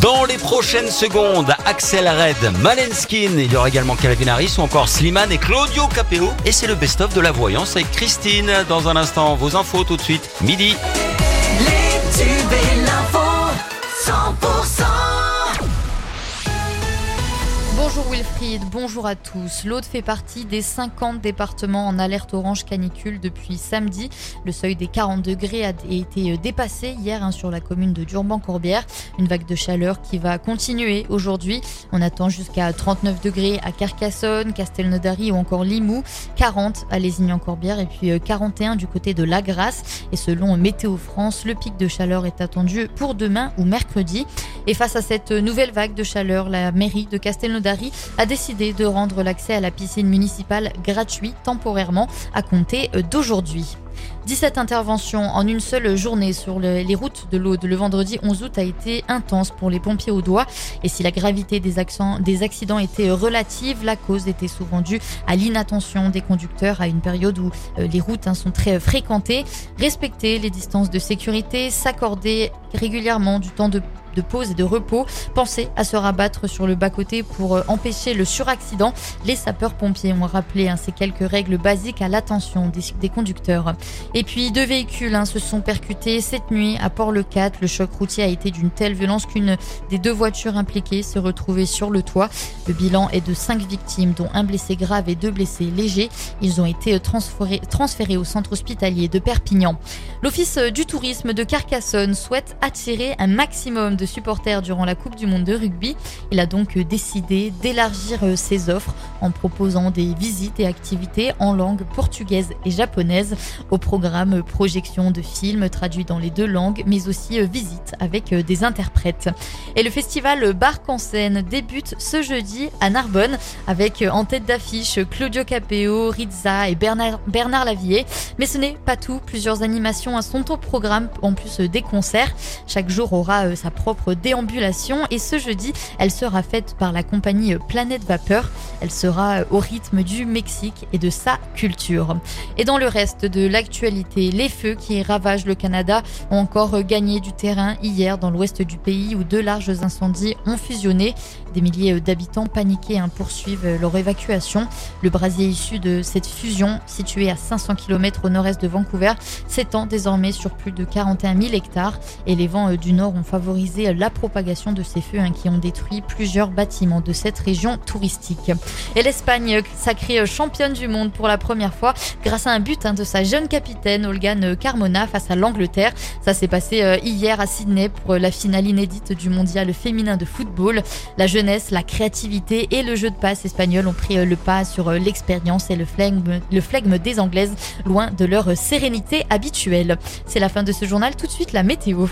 Dans les prochaines secondes, Axel Red, Malenskin, il y aura également Calvin Harris ou encore Slimane et Claudio Capeo. Et c'est le best-of de la voyance avec Christine. Dans un instant, vos infos tout de suite, midi. Les tubes et l'info, 100% Bonjour Wilfried, bonjour à tous. L'Aude fait partie des 50 départements en alerte orange canicule depuis samedi. Le seuil des 40 degrés a été dépassé hier hein, sur la commune de Durban-Corbière. Une vague de chaleur qui va continuer aujourd'hui. On attend jusqu'à 39 degrés à Carcassonne, Castelnaudary ou encore Limoux, 40 à Lézignan-Corbière et puis 41 du côté de La Grasse. Et selon Météo France, le pic de chaleur est attendu pour demain ou mercredi. Et face à cette nouvelle vague de chaleur, la mairie de Castelnaudary a décidé de rendre l'accès à la piscine municipale gratuit temporairement à compter d'aujourd'hui. 17 interventions en une seule journée sur les routes de l'Aude le vendredi 11 août a été intense pour les pompiers au doigt. Et si la gravité des, accidents était relative, la cause était souvent due à l'inattention des conducteurs à une période où euh, les routes hein, sont très fréquentées. Respecter les distances de sécurité, s'accorder régulièrement du temps de de pause et de repos. Pensez à se rabattre sur le bas-côté pour euh, empêcher le suraccident. Les sapeurs-pompiers ont rappelé hein, ces quelques règles basiques à l'attention des, conducteurs. Et puis deux véhicules hein, se sont percutés cette nuit à Port-le-Cat. Le choc routier a été d'une telle violence qu'une des deux voitures impliquées se retrouvait sur le toit. Le bilan est de cinq victimes, dont un blessé grave et deux blessés légers. Ils ont été transférés, transférés au centre hospitalier de Perpignan. L'Office du tourisme de Carcassonne souhaite attirer un maximum supporters durant la Coupe du Monde de rugby. Il a donc décidé d'élargir euh, ses offres en proposant des visites et activités en langue portugaise et japonaise au programme projection de films traduits dans les deux langues, mais aussi euh, visites avec euh, des interprètes. Et le festival Barque en scène débute ce jeudi à Narbonne avec en tête d'affiche Claudio Capeo, Rizza et Bernard, Bernard Lavillier. Mais ce n'est pas tout, plusieurs animations sont au programme en plus des concerts. Chaque jour aura sa propre déambulation et ce jeudi, elle sera faite par la compagnie Planète Vapeur. Elle sera au rythme du Mexique et de sa culture. Et dans le reste de l'actualité, les feux qui ravagent le Canada ont encore gagné du terrain hier dans l'ouest du pays où deux larges incendies ont fusionné. Des milliers d'habitants paniqués hein, poursuivent leur évacuation. Le brasier issu de cette fusion, situé à 500 km au nord-est de Vancouver, s'étend désormais sur plus de 41 000 hectares et les vents du nord ont favorisé la propagation de ces feux hein, qui ont détruit plusieurs bâtiments de cette région touristique. Et l'Espagne, sacrée championne du monde pour la première fois grâce à un but hein, de sa jeune capitaine Olgan Carmona face à l'Angleterre. Ça s'est passé euh, hier à Sydney pour la finale inédite du mondial féminin de football. La jeunesse, la créativité et le jeu de passe espagnol ont pris euh, le pas sur euh, l'expérience et le flegme, le flegme des Anglaises, loin de leur sérénité habituelle. C'est la fin de ce journal. Tout de suite, la météo.